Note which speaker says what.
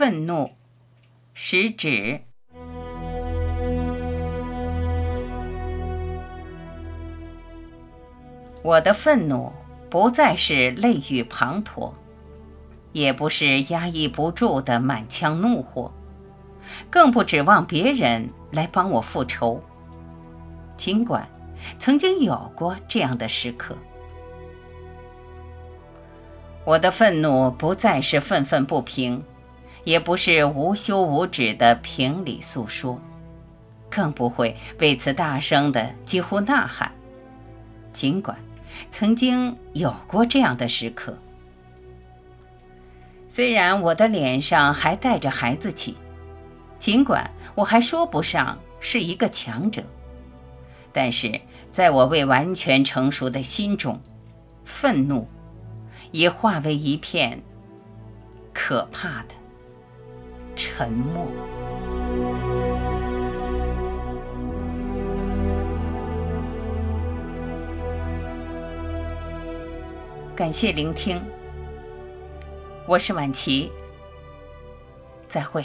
Speaker 1: 愤怒，食指。我的愤怒不再是泪雨滂沱，也不是压抑不住的满腔怒火，更不指望别人来帮我复仇。尽管曾经有过这样的时刻。我的愤怒不再是愤愤不平，也不是无休无止的评理诉说，更不会为此大声的几乎呐喊。尽管曾经有过这样的时刻，虽然我的脸上还带着孩子气，尽管我还说不上是一个强者，但是在我未完全成熟的心中，愤怒。已化为一片可怕的沉默。感谢聆听，我是晚琪，再会。